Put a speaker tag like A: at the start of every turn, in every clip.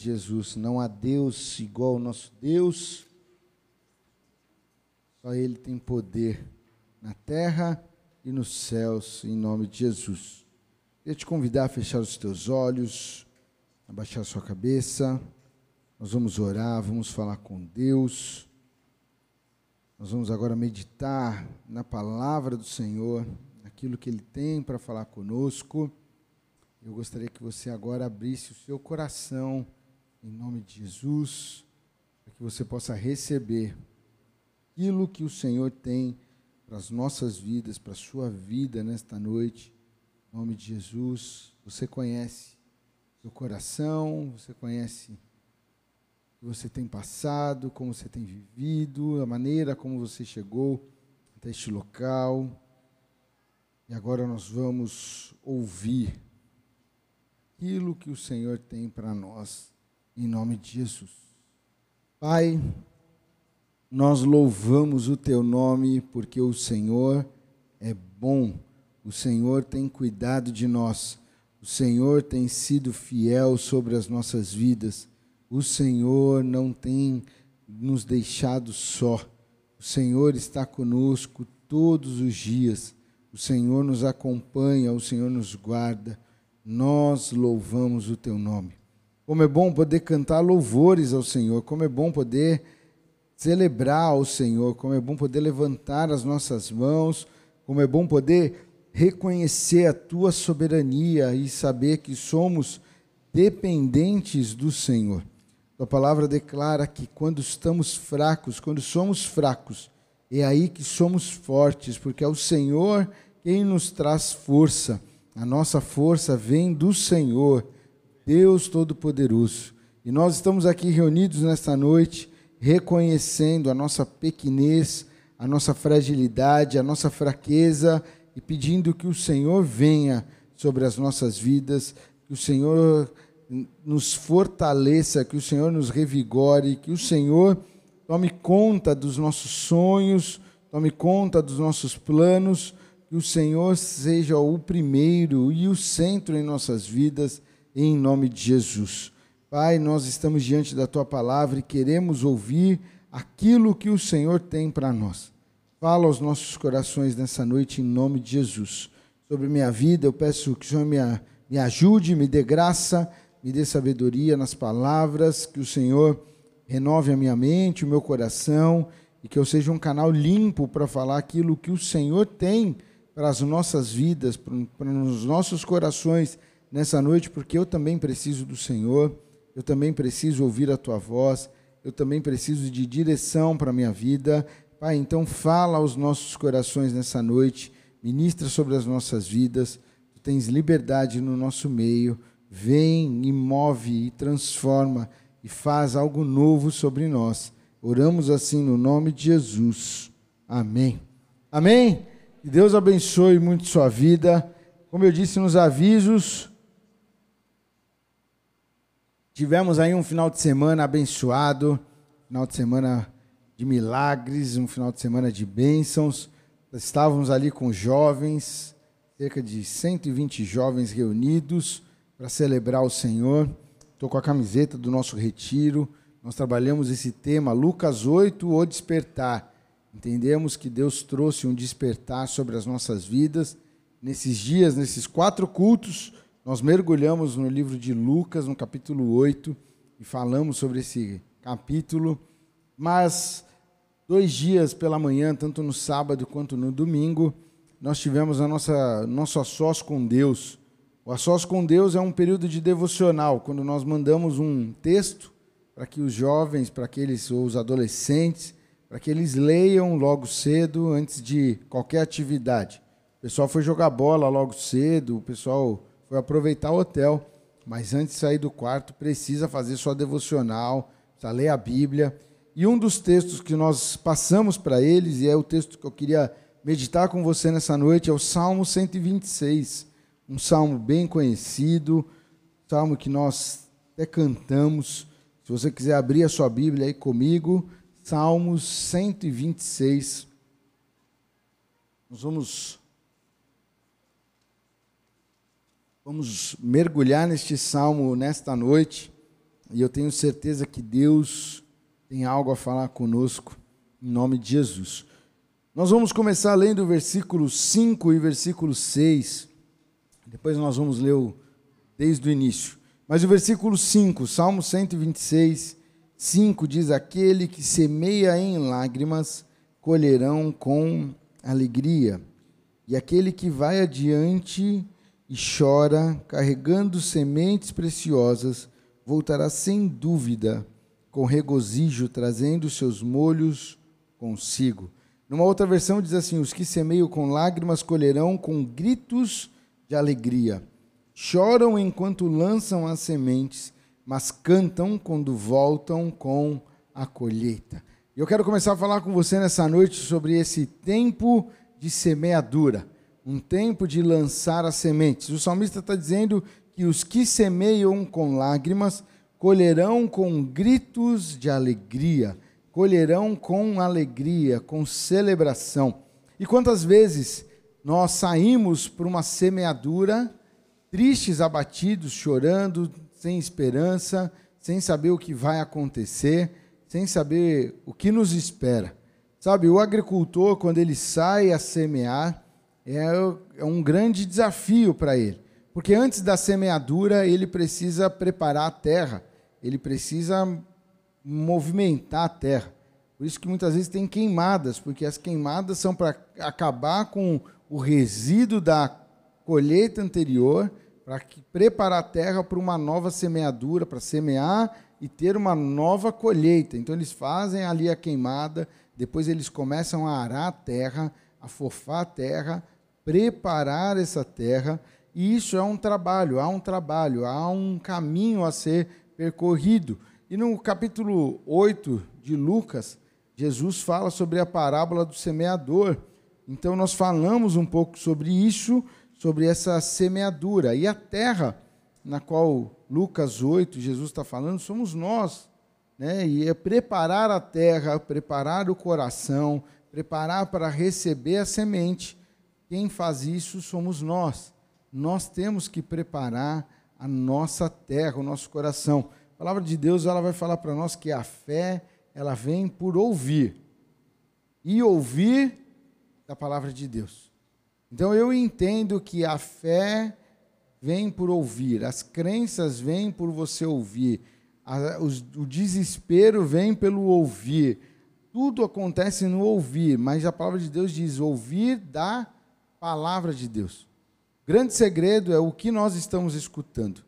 A: de Jesus. Não há Deus igual ao nosso Deus. Só Ele tem poder na terra e nos céus, em nome de Jesus. Queria te convidar a fechar os teus olhos, abaixar sua cabeça. Nós vamos orar, vamos falar com Deus. Nós vamos agora meditar na palavra do Senhor, naquilo que Ele tem para falar conosco. Eu gostaria que você agora abrisse o seu coração, em nome de Jesus, para que você possa receber aquilo que o Senhor tem para as nossas vidas, para a sua vida nesta noite. Em nome de Jesus, você conhece seu coração, você conhece o que você tem passado, como você tem vivido, a maneira como você chegou até este local. E agora nós vamos ouvir aquilo que o Senhor tem para nós, em nome de Jesus. Pai, nós louvamos o teu nome porque o Senhor é bom, o Senhor tem cuidado de nós, o Senhor tem sido fiel sobre as nossas vidas, o Senhor não tem nos deixado só, o Senhor está conosco todos os dias, o Senhor nos acompanha, o Senhor nos guarda, nós louvamos o teu nome. Como é bom poder cantar louvores ao Senhor, como é bom poder celebrar ao Senhor, como é bom poder levantar as nossas mãos, como é bom poder reconhecer a tua soberania e saber que somos dependentes do Senhor. A palavra declara que quando estamos fracos, quando somos fracos, é aí que somos fortes, porque é o Senhor quem nos traz força. A nossa força vem do Senhor, Deus Todo-Poderoso. E nós estamos aqui reunidos nesta noite reconhecendo a nossa pequenez, a nossa fragilidade, a nossa fraqueza e pedindo que o Senhor venha sobre as nossas vidas, que o Senhor nos fortaleça, que o Senhor nos revigore, que o Senhor tome conta dos nossos sonhos, tome conta dos nossos planos, que o Senhor seja o primeiro e o centro em nossas vidas, em nome de Jesus. Pai, nós estamos diante da tua palavra e queremos ouvir aquilo que o Senhor tem para nós. Fala aos nossos corações nessa noite em nome de Jesus. Sobre minha vida, eu peço que o Senhor me, me ajude, me dê graça, me dê sabedoria nas palavras, que o Senhor renove a minha mente, o meu coração e que eu seja um canal limpo para falar aquilo que o Senhor tem para as nossas vidas, para, os nossos corações nessa noite, porque eu também preciso do Senhor eu também preciso ouvir a tua voz, eu também preciso de direção para a minha vida. Pai, então fala aos nossos corações nessa noite, ministra sobre as nossas vidas, tu tens liberdade no nosso meio, vem e move e transforma e faz algo novo sobre nós. Oramos assim no nome de Jesus. Amém. Amém? Que Deus abençoe muito sua vida. Como eu disse nos avisos, Tivemos aí um final de semana abençoado, final de semana de milagres, um final de semana de bênçãos. Estávamos ali com jovens, cerca de 120 jovens reunidos para celebrar o Senhor. Estou com a camiseta do nosso retiro. Nós trabalhamos esse tema, Lucas 8, o despertar. Entendemos que Deus trouxe um despertar sobre as nossas vidas. Nesses dias, nesses quatro cultos, nós mergulhamos no livro de Lucas, no capítulo 8, e falamos sobre esse capítulo, mas dois dias pela manhã, tanto no sábado quanto no domingo, nós tivemos a nossa nosso a sós com Deus. O a sós com Deus é um período de devocional, quando nós mandamos um texto para que os jovens, para aqueles ou os adolescentes, para que eles leiam logo cedo antes de qualquer atividade. O pessoal foi jogar bola logo cedo, o pessoal foi aproveitar o hotel, mas antes de sair do quarto precisa fazer sua devocional, precisa ler a Bíblia. E um dos textos que nós passamos para eles, e é o texto que eu queria meditar com você nessa noite, é o Salmo 126. Um salmo bem conhecido, salmo que nós até cantamos. Se você quiser abrir a sua Bíblia aí comigo, Salmos 126. Nós vamos Vamos mergulhar neste salmo nesta noite. e eu tenho certeza que Deus tem algo a falar conosco, em nome de Jesus. Nós vamos começar lendo o versículo 5 e versículo 6, depois nós vamos ler o, desde o início. Mas o versículo 5, Salmo 126, 5 diz: Aquele que semeia em lágrimas colherão com alegria, e aquele que vai adiante e chora, carregando sementes preciosas, voltará sem dúvida, com regozijo, trazendo seus molhos consigo. Numa outra versão diz assim: Os que semeiam com lágrimas colherão com gritos de alegria. Choram enquanto lançam as sementes, mas cantam quando voltam com a colheita. Eu quero começar a falar com você nessa noite sobre esse tempo de semeadura, um tempo de lançar as sementes. O salmista está dizendo que os que semeiam com lágrimas colherão com gritos de alegria, colherão com alegria, com celebração. E quantas vezes nós saímos para uma semeadura tristes, abatidos, chorando, sem esperança, sem saber o que vai acontecer, sem saber o que nos espera. Sabe, o agricultor, quando ele sai a semear, é, é um grande desafio para ele. Porque antes da semeadura, ele precisa preparar a terra, ele precisa movimentar a terra. Por isso que muitas vezes tem queimadas, porque as queimadas são para acabar com o resíduo da colheita anterior, para preparar a terra para uma nova semeadura, para semear e ter uma nova colheita. Então eles fazem ali a queimada, depois eles começam a arar a terra, a fofar a terra, preparar essa terra, e isso é um trabalho, há um trabalho, há um caminho a ser percorrido. E no capítulo 8 de Lucas, Jesus fala sobre a parábola do semeador. Então nós falamos um pouco sobre isso, sobre essa semeadura. E a terra na qual Lucas 8, Jesus está falando, somos nós. Né? E é preparar a terra, preparar o coração, preparar para receber a semente. Quem faz isso somos nós. Nós temos que preparar a nossa terra, o nosso coração. A palavra de Deus ela vai falar para nós que a fé ela vem por ouvir e ouvir da palavra de Deus. Então eu entendo que a fé vem por ouvir, as crenças vêm por você ouvir, a, os, o desespero vem pelo ouvir. Tudo acontece no ouvir, mas a palavra de Deus diz ouvir da palavra de Deus. O grande segredo é o que nós estamos escutando,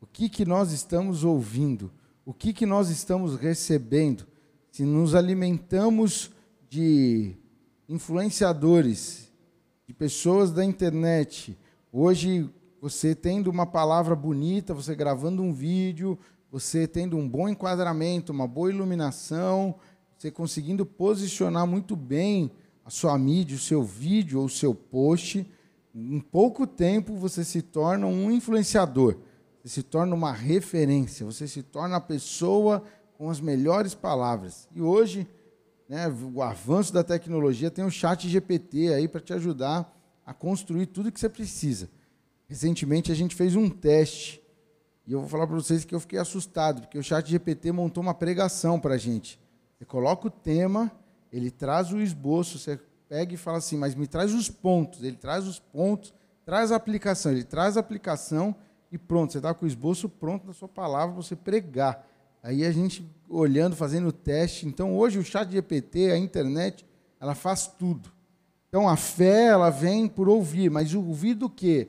A: o que, que nós estamos ouvindo, o que, que nós estamos recebendo. Se nos alimentamos de influenciadores, de pessoas da internet, hoje você tendo uma palavra bonita, você gravando um vídeo, você tendo um bom enquadramento, uma boa iluminação, você conseguindo posicionar muito bem a sua mídia, o seu vídeo ou o seu post, em pouco tempo você se torna um influenciador, você se torna uma referência, você se torna a pessoa com as melhores palavras. E hoje, né, o avanço da tecnologia tem o chat GPT aí para te ajudar a construir tudo que você precisa. Recentemente a gente fez um teste e eu vou falar para vocês que eu fiquei assustado, porque o chat GPT montou uma pregação para a gente. Você coloca o tema, ele traz o esboço, você pega e fala assim, mas me traz os pontos. Ele traz os pontos, traz a aplicação, ele traz a aplicação e pronto, você está com o esboço pronto na sua palavra para você pregar. Aí a gente olhando, fazendo o teste. Então hoje o chat GPT, a internet, ela faz tudo. Então a fé, ela vem por ouvir, mas ouvir do quê?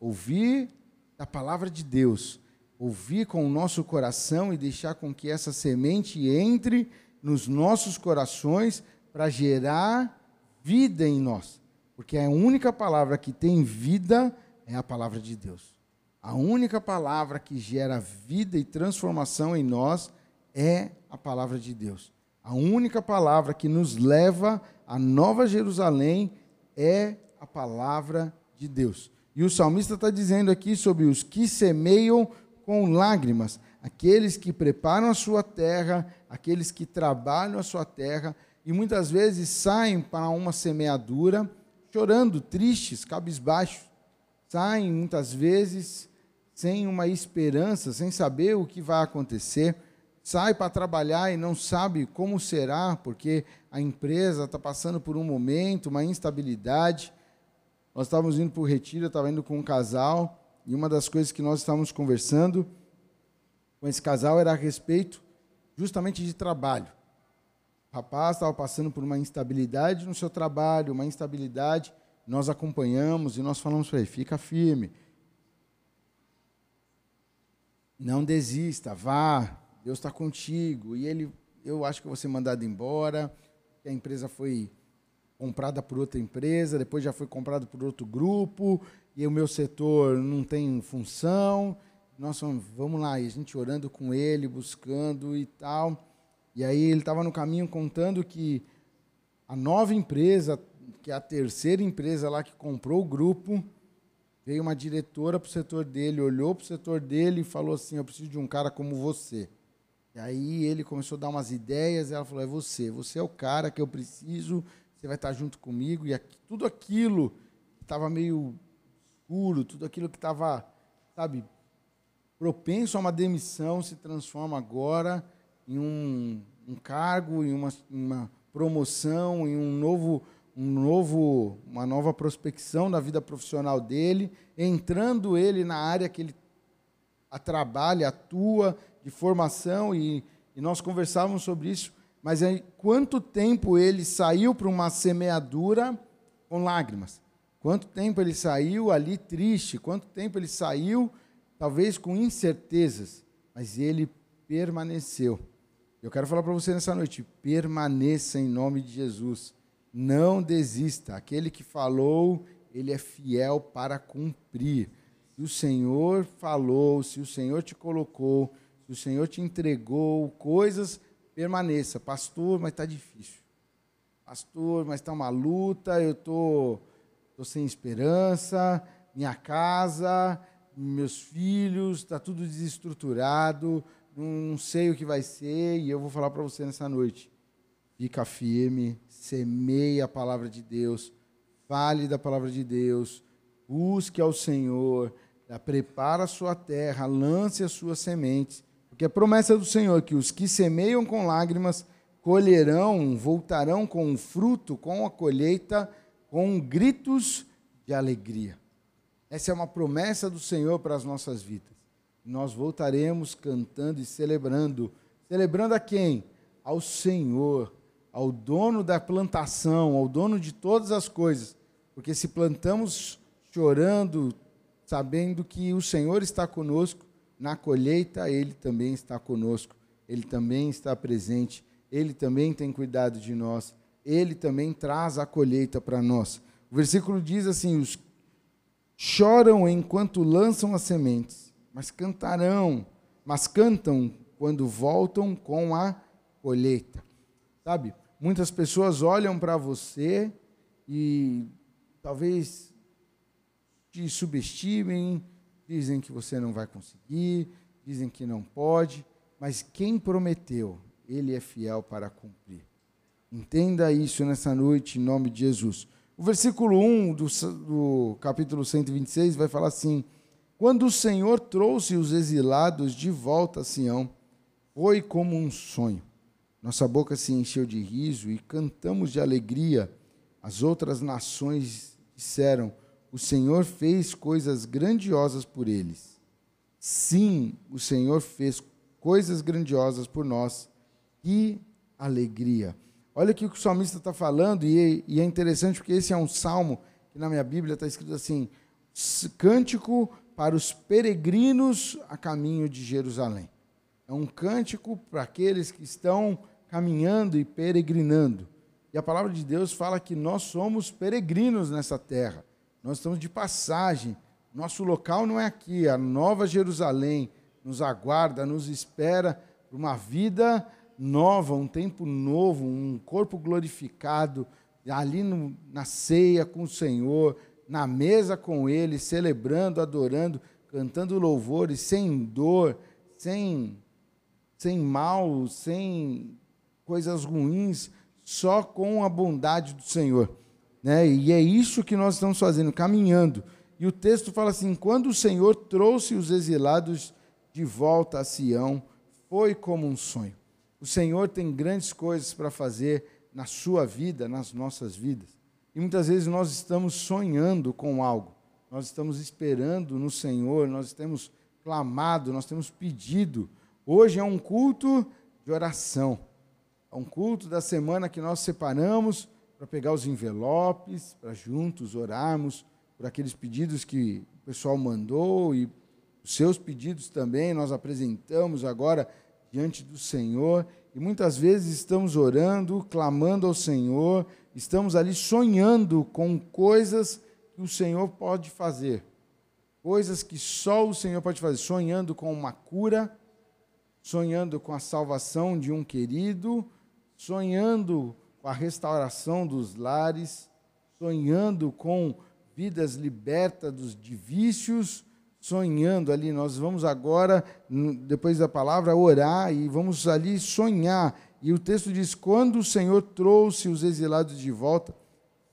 A: ouvir a palavra de Deus, ouvir com o nosso coração e deixar com que essa semente entre nos nossos corações para gerar vida em nós. Porque a única palavra que tem vida é a palavra de Deus. A única palavra que gera vida e transformação em nós é a palavra de Deus. A única palavra que nos leva à Nova Jerusalém é a palavra de Deus. E o salmista está dizendo aqui sobre os que semeiam com lágrimas, aqueles que preparam a sua terra, aqueles que trabalham a sua terra e muitas vezes saem para uma semeadura chorando, tristes, cabisbaixos. Saem muitas vezes sem uma esperança, sem saber o que vai acontecer, sai para trabalhar e não sabe como será, porque a empresa está passando por um momento, uma instabilidade. Nós estávamos indo para o retiro, eu estava indo com um casal, e uma das coisas que nós estávamos conversando com esse casal era a respeito justamente de trabalho. O rapaz estava passando por uma instabilidade no seu trabalho, uma instabilidade. Nós acompanhamos e nós falamos para ele: fica firme, não desista, vá, Deus está contigo. E ele, eu acho que eu vou ser mandado embora. A empresa foi comprada por outra empresa, depois já foi comprada por outro grupo, e o meu setor não tem função. Nós vamos lá, e a gente orando com ele, buscando e tal. E aí ele estava no caminho contando que a nova empresa, que é a terceira empresa lá que comprou o grupo, veio uma diretora para o setor dele, olhou para o setor dele e falou assim: Eu preciso de um cara como você. E aí ele começou a dar umas ideias, e ela falou: É você, você é o cara que eu preciso, você vai estar junto comigo. E aqui, tudo aquilo que estava meio escuro, tudo aquilo que estava, sabe, propenso a uma demissão, se transforma agora em um, um cargo, em uma, uma promoção, em um novo um novo, uma nova prospecção da vida profissional dele, entrando ele na área que ele trabalha, atua, de formação e, e nós conversávamos sobre isso, mas aí, quanto tempo ele saiu para uma semeadura com lágrimas? Quanto tempo ele saiu ali triste? Quanto tempo ele saiu, talvez com incertezas? Mas ele permaneceu. Eu quero falar para você nessa noite: permaneça em nome de Jesus. Não desista. Aquele que falou, ele é fiel para cumprir. Se o Senhor falou, se o Senhor te colocou, o Senhor te entregou coisas, permaneça. Pastor, mas está difícil. Pastor, mas está uma luta, eu tô, tô sem esperança, minha casa, meus filhos, está tudo desestruturado, não sei o que vai ser, e eu vou falar para você nessa noite. Fica firme, semeie a palavra de Deus, fale da palavra de Deus, busque ao Senhor, prepara a sua terra, lance as suas sementes, porque a promessa do Senhor é que os que semeiam com lágrimas colherão, voltarão com o fruto, com a colheita, com gritos de alegria. Essa é uma promessa do Senhor para as nossas vidas. Nós voltaremos cantando e celebrando. Celebrando a quem? Ao Senhor, ao dono da plantação, ao dono de todas as coisas. Porque se plantamos chorando, sabendo que o Senhor está conosco, na colheita ele também está conosco, ele também está presente, ele também tem cuidado de nós, ele também traz a colheita para nós. O versículo diz assim: os choram enquanto lançam as sementes, mas cantarão, mas cantam quando voltam com a colheita. Sabe? Muitas pessoas olham para você e talvez te subestimem, dizem que você não vai conseguir, dizem que não pode, mas quem prometeu, ele é fiel para cumprir. Entenda isso nessa noite, em nome de Jesus. O versículo 1 do, do capítulo 126 vai falar assim: Quando o Senhor trouxe os exilados de volta a Sião, foi como um sonho. Nossa boca se encheu de riso e cantamos de alegria. As outras nações disseram: o Senhor fez coisas grandiosas por eles. Sim, o Senhor fez coisas grandiosas por nós. Que alegria! Olha o que o salmista está falando, e, e é interessante porque esse é um salmo que na minha Bíblia está escrito assim: cântico para os peregrinos a caminho de Jerusalém. É um cântico para aqueles que estão caminhando e peregrinando. E a palavra de Deus fala que nós somos peregrinos nessa terra. Nós estamos de passagem. Nosso local não é aqui. A Nova Jerusalém nos aguarda, nos espera para uma vida nova, um tempo novo, um corpo glorificado, ali no, na ceia com o Senhor, na mesa com Ele, celebrando, adorando, cantando louvores, sem dor, sem, sem mal, sem coisas ruins, só com a bondade do Senhor. Né? E é isso que nós estamos fazendo, caminhando. E o texto fala assim: quando o Senhor trouxe os exilados de volta a Sião, foi como um sonho. O Senhor tem grandes coisas para fazer na sua vida, nas nossas vidas. E muitas vezes nós estamos sonhando com algo, nós estamos esperando no Senhor, nós temos clamado, nós temos pedido. Hoje é um culto de oração, é um culto da semana que nós separamos para pegar os envelopes, para juntos orarmos por aqueles pedidos que o pessoal mandou e os seus pedidos também nós apresentamos agora diante do Senhor. E muitas vezes estamos orando, clamando ao Senhor, estamos ali sonhando com coisas que o Senhor pode fazer, coisas que só o Senhor pode fazer, sonhando com uma cura, sonhando com a salvação de um querido, sonhando com a restauração dos lares, sonhando com vidas libertas de vícios, sonhando ali. Nós vamos agora, depois da palavra, orar e vamos ali sonhar. E o texto diz: quando o Senhor trouxe os exilados de volta,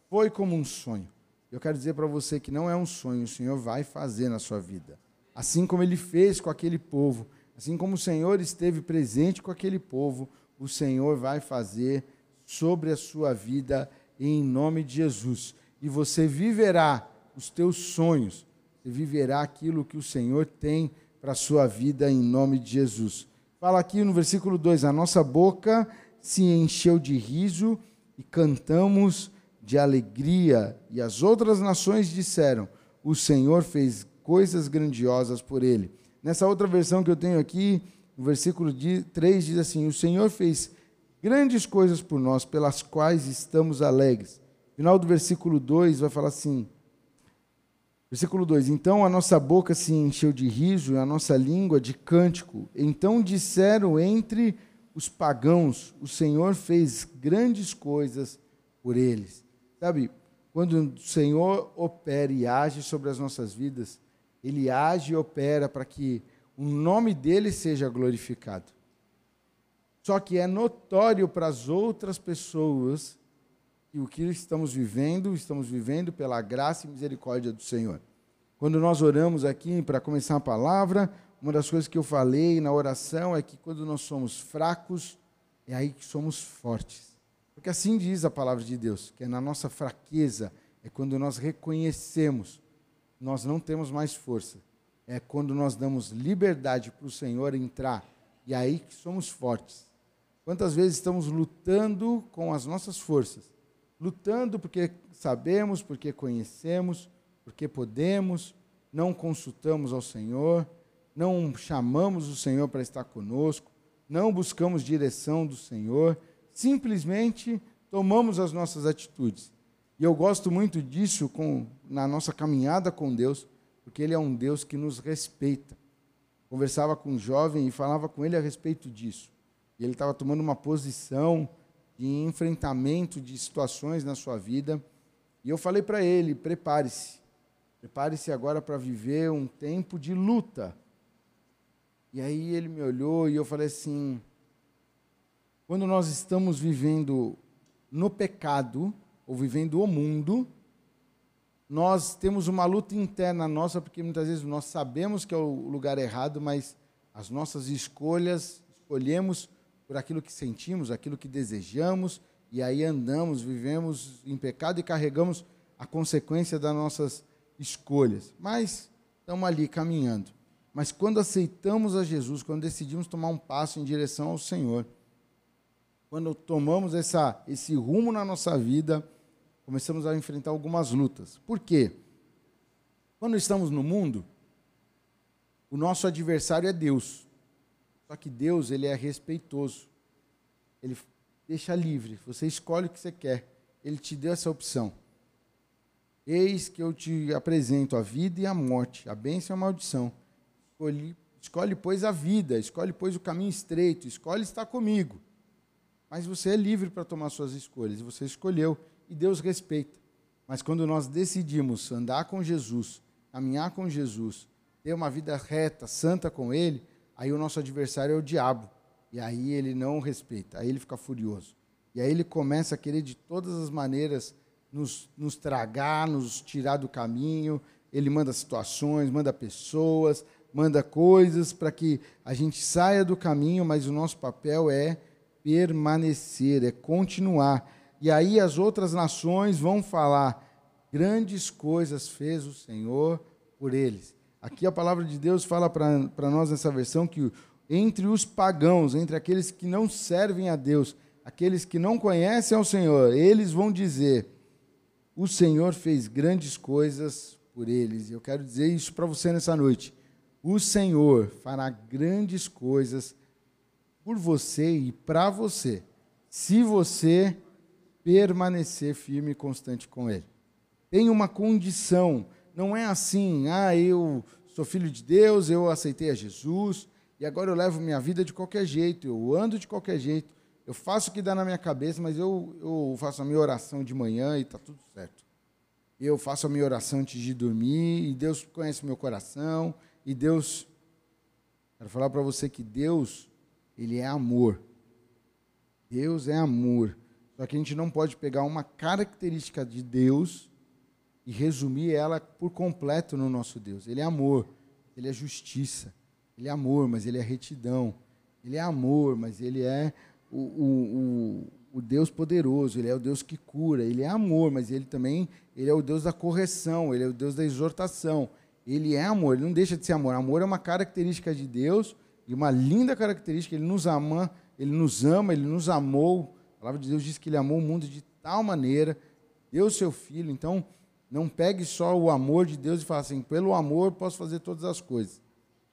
A: foi como um sonho. Eu quero dizer para você que não é um sonho, o Senhor vai fazer na sua vida. Assim como ele fez com aquele povo, assim como o Senhor esteve presente com aquele povo, o Senhor vai fazer sobre a sua vida em nome de Jesus. E você viverá os teus sonhos, você viverá aquilo que o Senhor tem para a sua vida em nome de Jesus. Fala aqui no versículo 2: A nossa boca se encheu de riso e cantamos de alegria, e as outras nações disseram: O Senhor fez coisas grandiosas por ele. Nessa outra versão que eu tenho aqui, no versículo 3 diz assim: O Senhor fez grandes coisas por nós, pelas quais estamos alegres. Final do versículo 2 vai falar assim: Versículo 2: Então a nossa boca se encheu de riso e a nossa língua de cântico. Então disseram entre os pagãos: O Senhor fez grandes coisas por eles. Sabe, quando o Senhor opera e age sobre as nossas vidas, ele age e opera para que o nome dele seja glorificado. Só que é notório para as outras pessoas que o que estamos vivendo, estamos vivendo pela graça e misericórdia do Senhor. Quando nós oramos aqui para começar a palavra, uma das coisas que eu falei na oração é que quando nós somos fracos, é aí que somos fortes. Porque assim diz a palavra de Deus, que é na nossa fraqueza, é quando nós reconhecemos, nós não temos mais força. É quando nós damos liberdade para o Senhor entrar, e é aí que somos fortes. Quantas vezes estamos lutando com as nossas forças? Lutando porque sabemos, porque conhecemos, porque podemos, não consultamos ao Senhor, não chamamos o Senhor para estar conosco, não buscamos direção do Senhor, simplesmente tomamos as nossas atitudes. E eu gosto muito disso com, na nossa caminhada com Deus, porque Ele é um Deus que nos respeita. Conversava com um jovem e falava com ele a respeito disso. E ele estava tomando uma posição de enfrentamento de situações na sua vida. E eu falei para ele: prepare-se, prepare-se agora para viver um tempo de luta. E aí ele me olhou e eu falei assim: quando nós estamos vivendo no pecado, ou vivendo o mundo, nós temos uma luta interna nossa, porque muitas vezes nós sabemos que é o lugar errado, mas as nossas escolhas, escolhemos por aquilo que sentimos, aquilo que desejamos, e aí andamos, vivemos em pecado e carregamos a consequência das nossas escolhas. Mas estamos ali caminhando. Mas quando aceitamos a Jesus, quando decidimos tomar um passo em direção ao Senhor, quando tomamos essa, esse rumo na nossa vida, começamos a enfrentar algumas lutas. Por quê? Quando estamos no mundo, o nosso adversário é Deus. Só que Deus, ele é respeitoso. Ele deixa livre. Você escolhe o que você quer. Ele te deu essa opção. Eis que eu te apresento a vida e a morte, a bênção e a maldição. Escolhe, pois, a vida, escolhe, pois, o caminho estreito, escolhe estar comigo. Mas você é livre para tomar suas escolhas, você escolheu e Deus respeita. Mas quando nós decidimos andar com Jesus, caminhar com Jesus, ter uma vida reta, santa com Ele, aí o nosso adversário é o diabo. E aí ele não respeita, aí ele fica furioso. E aí ele começa a querer de todas as maneiras nos, nos tragar, nos tirar do caminho, ele manda situações, manda pessoas, manda coisas para que a gente saia do caminho, mas o nosso papel é permanecer, é continuar. E aí as outras nações vão falar: grandes coisas fez o Senhor por eles. Aqui a palavra de Deus fala para nós nessa versão que entre os pagãos, entre aqueles que não servem a Deus, aqueles que não conhecem ao Senhor, eles vão dizer: o Senhor fez grandes coisas por eles. Eu quero dizer isso para você nessa noite. O Senhor fará grandes coisas por você e para você, se você permanecer firme e constante com Ele. Tem uma condição, não é assim, ah, eu sou filho de Deus, eu aceitei a Jesus e agora eu levo minha vida de qualquer jeito, eu ando de qualquer jeito, eu faço o que dá na minha cabeça, mas eu, eu faço a minha oração de manhã e está tudo certo. Eu faço a minha oração antes de dormir, e Deus conhece meu coração, e Deus. Quero falar para você que Deus, Ele é amor. Deus é amor. Só que a gente não pode pegar uma característica de Deus e resumir ela por completo no nosso Deus. Ele é amor, Ele é justiça, Ele é amor, mas Ele é retidão. Ele é amor, mas Ele é o, o, o, Deus poderoso, ele é o Deus que cura, ele é amor, mas ele também ele é o Deus da correção, ele é o Deus da exortação. Ele é amor, ele não deixa de ser amor. Amor é uma característica de Deus e uma linda característica, ele nos ama, ele nos ama, ele nos amou. A palavra de Deus diz que ele amou o mundo de tal maneira, deu o seu filho. Então, não pegue só o amor de Deus e fale assim: pelo amor posso fazer todas as coisas.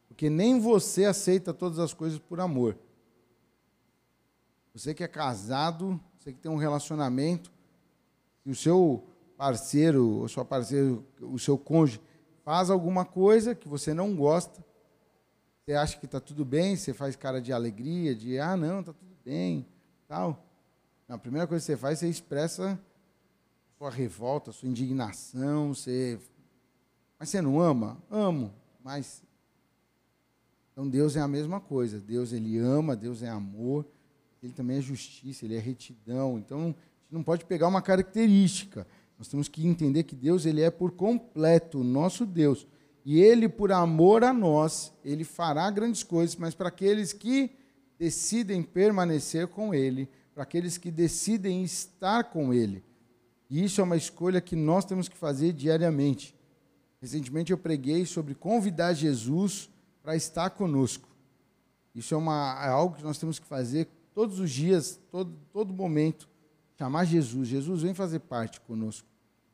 A: Porque nem você aceita todas as coisas por amor. Você que é casado, você que tem um relacionamento, e o seu parceiro, ou sua parceira, o seu cônjuge, faz alguma coisa que você não gosta, você acha que está tudo bem, você faz cara de alegria, de ah, não, está tudo bem, tal. Não, a primeira coisa que você faz, você expressa sua revolta, sua indignação, você. Mas você não ama? Amo, mas. Então Deus é a mesma coisa. Deus ele ama, Deus é amor ele também é justiça, ele é retidão. Então, a gente não pode pegar uma característica. Nós temos que entender que Deus ele é por completo o nosso Deus. E ele, por amor a nós, ele fará grandes coisas, mas para aqueles que decidem permanecer com ele, para aqueles que decidem estar com ele. E isso é uma escolha que nós temos que fazer diariamente. Recentemente eu preguei sobre convidar Jesus para estar conosco. Isso é, uma, é algo que nós temos que fazer todos os dias, todo, todo momento, chamar Jesus. Jesus, vem fazer parte conosco.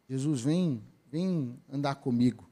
A: Jesus, vem, vem andar comigo.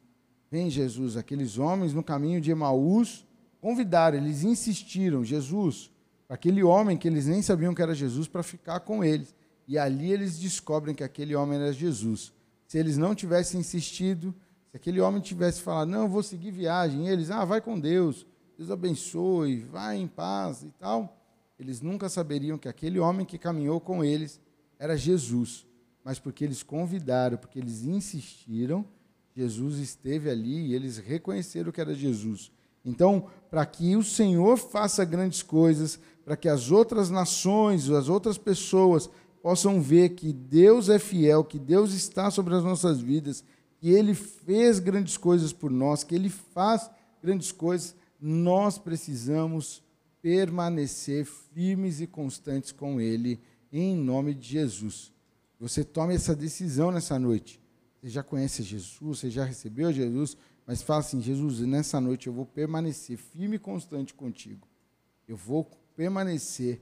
A: Vem, Jesus. Aqueles homens no caminho de Emaús convidaram, eles insistiram, Jesus, aquele homem que eles nem sabiam que era Jesus, para ficar com eles. E ali eles descobrem que aquele homem era Jesus. Se eles não tivessem insistido, se aquele homem tivesse falado, não, eu vou seguir viagem, e eles, ah, vai com Deus, Deus abençoe, vai em paz e tal eles nunca saberiam que aquele homem que caminhou com eles era Jesus. Mas porque eles convidaram, porque eles insistiram, Jesus esteve ali e eles reconheceram que era Jesus. Então, para que o Senhor faça grandes coisas, para que as outras nações, as outras pessoas possam ver que Deus é fiel, que Deus está sobre as nossas vidas, que Ele fez grandes coisas por nós, que Ele faz grandes coisas, nós precisamos permanecer firmes e constantes com Ele, em nome de Jesus. Você tome essa decisão nessa noite. Você já conhece Jesus, você já recebeu Jesus, mas fala assim: Jesus, nessa noite eu vou permanecer firme e constante contigo. Eu vou permanecer.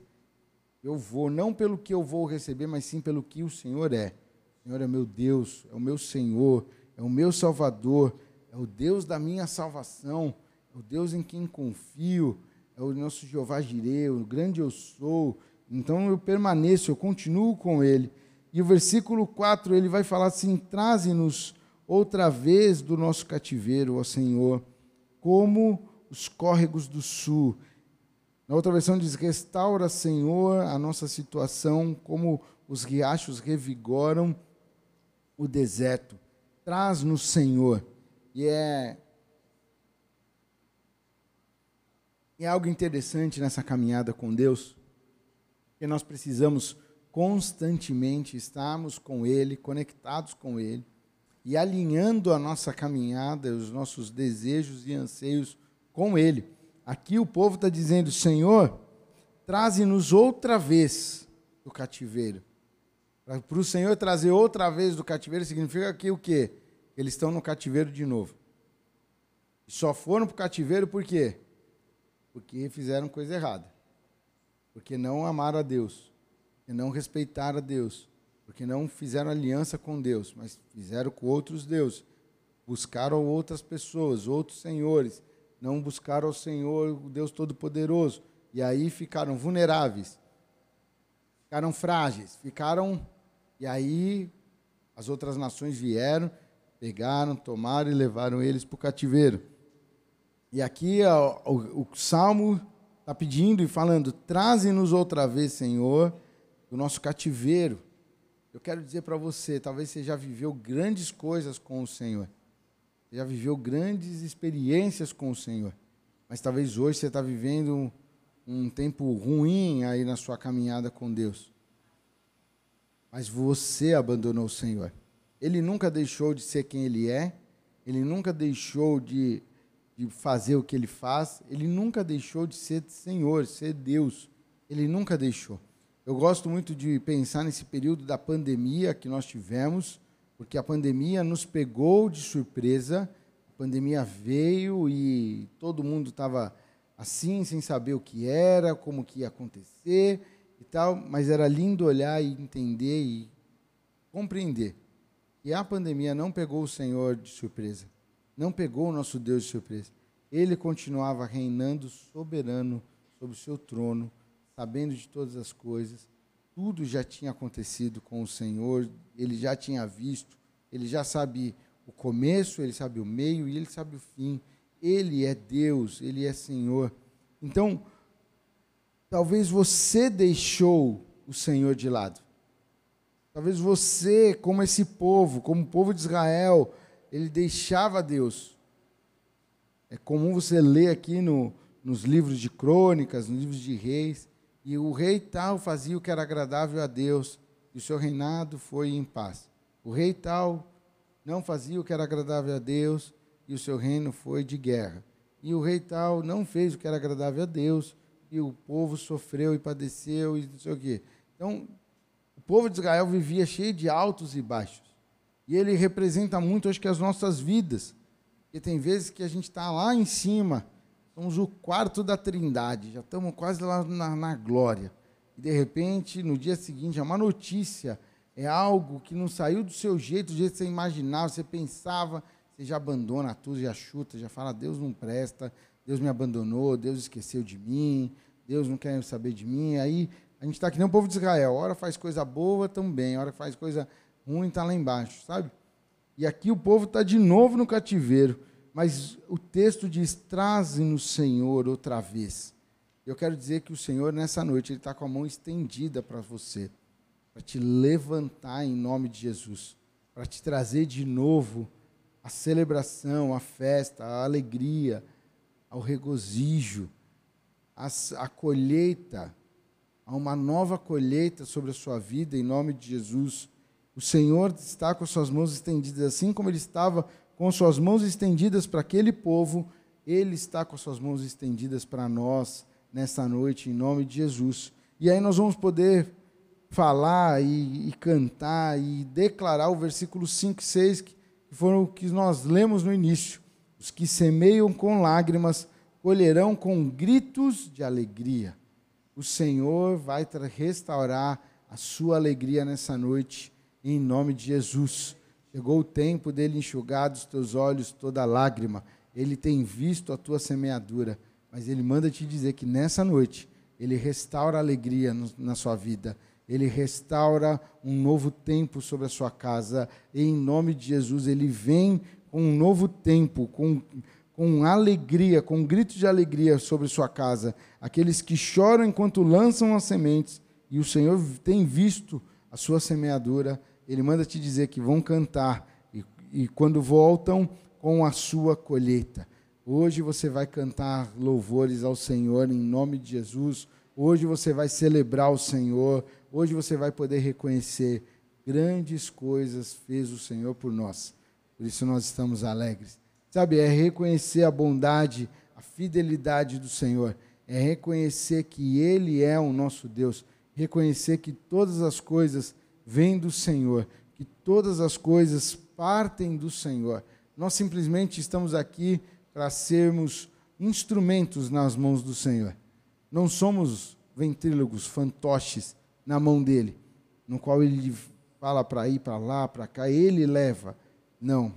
A: Eu vou, não pelo que eu vou receber, mas sim pelo que o Senhor é. O Senhor é meu Deus, é o meu Senhor, é o meu Salvador, é o Deus da minha salvação, é o Deus em quem confio, é o nosso Jeová Jireh, o grande eu sou. Então eu permaneço, eu continuo com ele. E o versículo 4, ele vai falar assim: Traze-nos outra vez do nosso cativeiro, ó Senhor, como os córregos do sul. Na outra versão diz: Restaura, Senhor, a nossa situação, como os riachos revigoram o deserto. Traz-nos, Senhor. E é E é algo interessante nessa caminhada com Deus, que nós precisamos constantemente estarmos com Ele, conectados com Ele. e alinhando a nossa caminhada, os nossos desejos e anseios com Ele. Aqui o povo está dizendo: Senhor, traze-nos outra vez do cativeiro. Para o Senhor trazer outra vez do cativeiro significa que o quê? Eles estão no cativeiro de novo. E só foram para o cativeiro por quê? Porque fizeram coisa errada. Porque não amaram a Deus. Porque não respeitaram a Deus porque não fizeram aliança com Deus, mas fizeram com outros deuses. Buscaram outras pessoas, outros senhores, não buscaram o Senhor, o Deus Todo-Poderoso. E aí ficaram vulneráveis, ficaram frágeis, ficaram. E aí as outras nações vieram, pegaram, tomaram e levaram eles para o cativeiro. E aqui ó, o, o Salmo está pedindo e falando: traze-nos outra vez, Senhor, do nosso cativeiro eu quero dizer para você, talvez você já viveu grandes coisas com o Senhor. Já viveu grandes experiências com o Senhor. Mas talvez hoje você está vivendo um, um tempo ruim aí na sua caminhada com Deus. Mas você abandonou o Senhor. Ele nunca deixou de ser quem ele é. Ele nunca deixou de, de fazer o que ele faz. Ele nunca deixou de ser Senhor, ser Deus. Ele nunca deixou. Eu gosto muito de pensar nesse período da pandemia que nós tivemos, porque a pandemia nos pegou de surpresa. A pandemia veio e todo mundo estava assim, sem saber o que era, como que ia acontecer e tal, mas era lindo olhar e entender e compreender. E a pandemia não pegou o Senhor de surpresa, não pegou o nosso Deus de surpresa. Ele continuava reinando soberano sobre o seu trono, sabendo de todas as coisas. Tudo já tinha acontecido com o Senhor, ele já tinha visto, ele já sabe o começo, ele sabe o meio e ele sabe o fim. Ele é Deus, ele é Senhor. Então, talvez você deixou o Senhor de lado. Talvez você, como esse povo, como o povo de Israel, ele deixava Deus. É comum você ler aqui no, nos livros de crônicas, nos livros de reis, e o rei tal fazia o que era agradável a Deus, e o seu reinado foi em paz. O rei tal não fazia o que era agradável a Deus, e o seu reino foi de guerra. E o rei tal não fez o que era agradável a Deus, e o povo sofreu e padeceu e não sei o quê. Então, o povo de Israel vivia cheio de altos e baixos. E ele representa muito, acho que, as nossas vidas. Porque tem vezes que a gente está lá em cima, Somos o quarto da trindade, já estamos quase lá na, na glória. E de repente, no dia seguinte, é uma notícia, é algo que não saiu do seu jeito, do jeito que você imaginava, você pensava, você já abandona tudo, já chuta, já fala: Deus não presta, Deus me abandonou, Deus esqueceu de mim, Deus não quer saber de mim. Aí a gente está que nem o povo de Israel: hora faz coisa boa, também, hora faz coisa ruim, está lá embaixo, sabe? E aqui o povo está de novo no cativeiro. Mas o texto diz: traze-nos, Senhor, outra vez. Eu quero dizer que o Senhor, nessa noite, Ele está com a mão estendida para você, para te levantar em nome de Jesus, para te trazer de novo a celebração, a festa, a alegria, ao regozijo, a, a colheita, a uma nova colheita sobre a sua vida, em nome de Jesus. O Senhor está com as suas mãos estendidas, assim como Ele estava com suas mãos estendidas para aquele povo, Ele está com suas mãos estendidas para nós nessa noite, em nome de Jesus. E aí nós vamos poder falar e, e cantar e declarar o versículo 5 e 6, que foram o que nós lemos no início. Os que semeiam com lágrimas colherão com gritos de alegria. O Senhor vai restaurar a sua alegria nessa noite, em nome de Jesus. Chegou o tempo dele enxugar dos teus olhos toda lágrima. Ele tem visto a tua semeadura, mas ele manda te dizer que nessa noite ele restaura a alegria no, na sua vida. Ele restaura um novo tempo sobre a sua casa. E em nome de Jesus, ele vem com um novo tempo, com, com alegria, com um grito de alegria sobre sua casa. Aqueles que choram enquanto lançam as sementes, e o Senhor tem visto a sua semeadura ele manda te dizer que vão cantar e, e quando voltam com a sua colheita. Hoje você vai cantar louvores ao Senhor em nome de Jesus. Hoje você vai celebrar o Senhor. Hoje você vai poder reconhecer grandes coisas fez o Senhor por nós. por isso nós estamos alegres. Sabe, é reconhecer a bondade, a fidelidade do Senhor, é reconhecer que Ele é o nosso Deus, reconhecer que todas as coisas vêm do Senhor, que todas as coisas partem do Senhor. Nós simplesmente estamos aqui para sermos instrumentos nas mãos do Senhor. Não somos ventrílogos, fantoches na mão dele, no qual ele fala para ir para lá, para cá, ele leva. Não.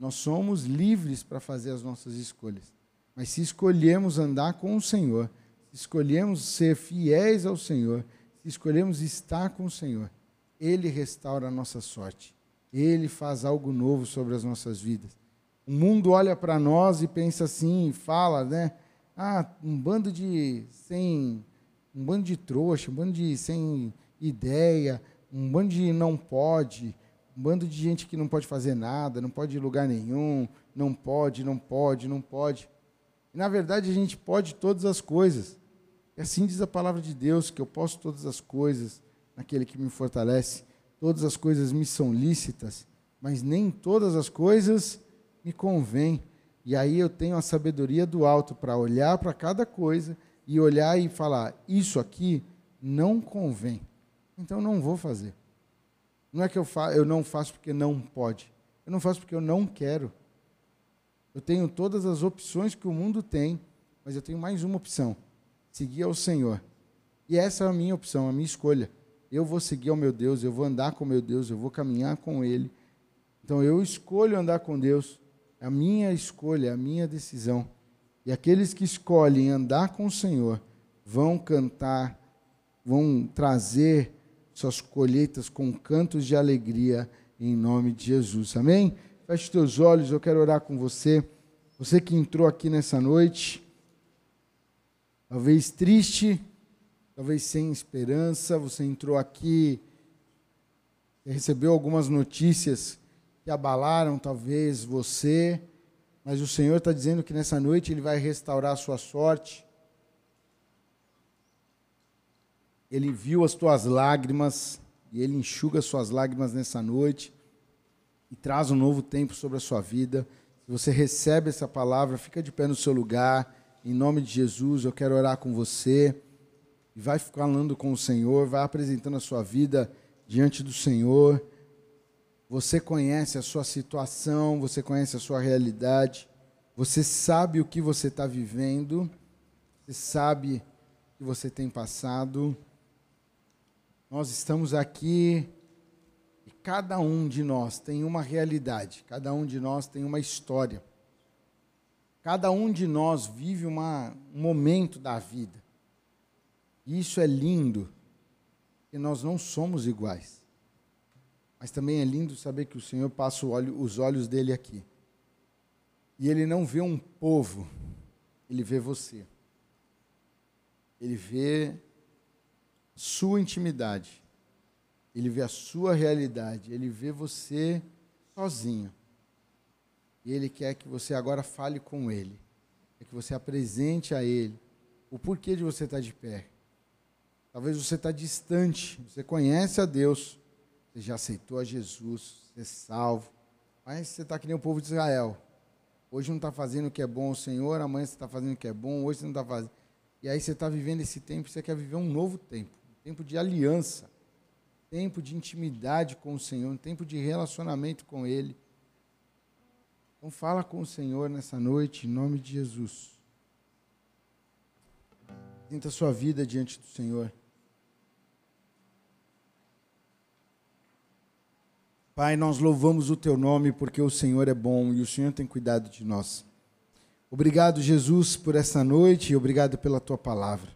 A: Nós somos livres para fazer as nossas escolhas. Mas se escolhemos andar com o Senhor, se escolhemos ser fiéis ao Senhor, se escolhemos estar com o Senhor, Ele restaura a nossa sorte. Ele faz algo novo sobre as nossas vidas. O mundo olha para nós e pensa assim, fala, né? Ah, um bando de sem um bando de trouxa, um bando de sem ideia, um bando de não pode, um bando de gente que não pode fazer nada, não pode ir lugar nenhum, não pode, não pode, não pode. E na verdade a gente pode todas as coisas. E assim diz a palavra de Deus, que eu posso todas as coisas naquele que me fortalece. Todas as coisas me são lícitas, mas nem todas as coisas me convêm. E aí eu tenho a sabedoria do alto para olhar para cada coisa e olhar e falar: isso aqui não convém. Então não vou fazer. Não é que eu, fa eu não faço porque não pode. Eu não faço porque eu não quero. Eu tenho todas as opções que o mundo tem, mas eu tenho mais uma opção: seguir ao Senhor. E essa é a minha opção, a minha escolha. Eu vou seguir ao meu Deus, eu vou andar com o meu Deus, eu vou caminhar com Ele. Então eu escolho andar com Deus. É a minha escolha, é a minha decisão. E aqueles que escolhem andar com o Senhor vão cantar, vão trazer suas colheitas com cantos de alegria em nome de Jesus. Amém? Feche teus olhos, eu quero orar com você. Você que entrou aqui nessa noite, talvez triste, talvez sem esperança, você entrou aqui e recebeu algumas notícias que abalaram talvez você, mas o Senhor está dizendo que nessa noite Ele vai restaurar a sua sorte. Ele viu as tuas lágrimas e Ele enxuga as suas lágrimas nessa noite e traz um novo tempo sobre a sua vida. Se você recebe essa palavra, fica de pé no seu lugar. Em nome de Jesus, eu quero orar com você. E vai falando com o Senhor, vai apresentando a sua vida diante do Senhor. Você conhece a sua situação, você conhece a sua realidade, você sabe o que você está vivendo, você sabe o que você tem passado. Nós estamos aqui cada um de nós tem uma realidade, cada um de nós tem uma história. Cada um de nós vive uma, um momento da vida. E isso é lindo, porque nós não somos iguais. Mas também é lindo saber que o Senhor passa olho, os olhos dele aqui. E ele não vê um povo, ele vê você. Ele vê sua intimidade. Ele vê a sua realidade, ele vê você sozinho. E ele quer que você agora fale com ele, quer que você apresente a ele o porquê de você estar de pé. Talvez você está distante, você conhece a Deus, você já aceitou a Jesus, você é salvo, mas você está que nem o povo de Israel. Hoje não está fazendo o que é bom ao Senhor, amanhã você está fazendo o que é bom, hoje você não está fazendo. E aí você está vivendo esse tempo, você quer viver um novo tempo, um tempo de aliança tempo de intimidade com o Senhor, um tempo de relacionamento com Ele. Então fala com o Senhor nessa noite, em nome de Jesus. Sinta sua vida diante do Senhor. Pai, nós louvamos o teu nome porque o Senhor é bom e o Senhor tem cuidado de nós. Obrigado, Jesus, por essa noite e obrigado pela tua palavra.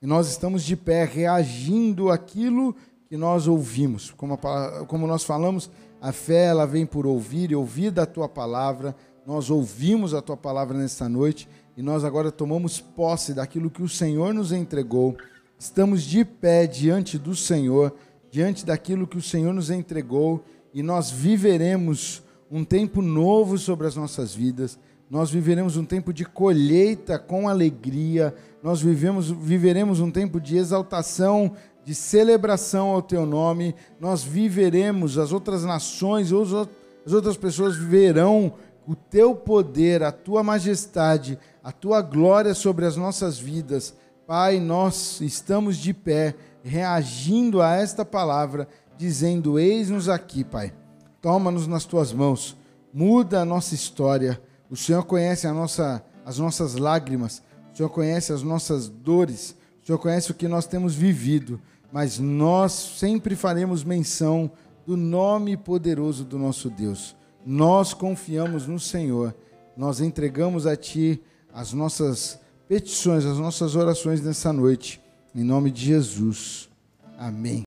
A: E nós estamos de pé reagindo àquilo que nós ouvimos. Como, a, como nós falamos, a fé ela vem por ouvir e ouvir da tua palavra. Nós ouvimos a tua palavra nesta noite e nós agora tomamos posse daquilo que o Senhor nos entregou. Estamos de pé diante do Senhor, diante daquilo que o Senhor nos entregou e nós viveremos um tempo novo sobre as nossas vidas. Nós viveremos um tempo de colheita com alegria. Nós vivemos, viveremos um tempo de exaltação de celebração ao teu nome, nós viveremos, as outras nações, as outras pessoas verão o teu poder, a tua majestade, a tua glória sobre as nossas vidas. Pai, nós estamos de pé, reagindo a esta palavra, dizendo: Eis-nos aqui, Pai. Toma-nos nas tuas mãos, muda a nossa história. O Senhor conhece a nossa, as nossas lágrimas, o Senhor conhece as nossas dores, o Senhor conhece o que nós temos vivido, mas nós sempre faremos menção do nome poderoso do nosso Deus. Nós confiamos no Senhor, nós entregamos a Ti as nossas petições, as nossas orações nessa noite, em nome de Jesus. Amém.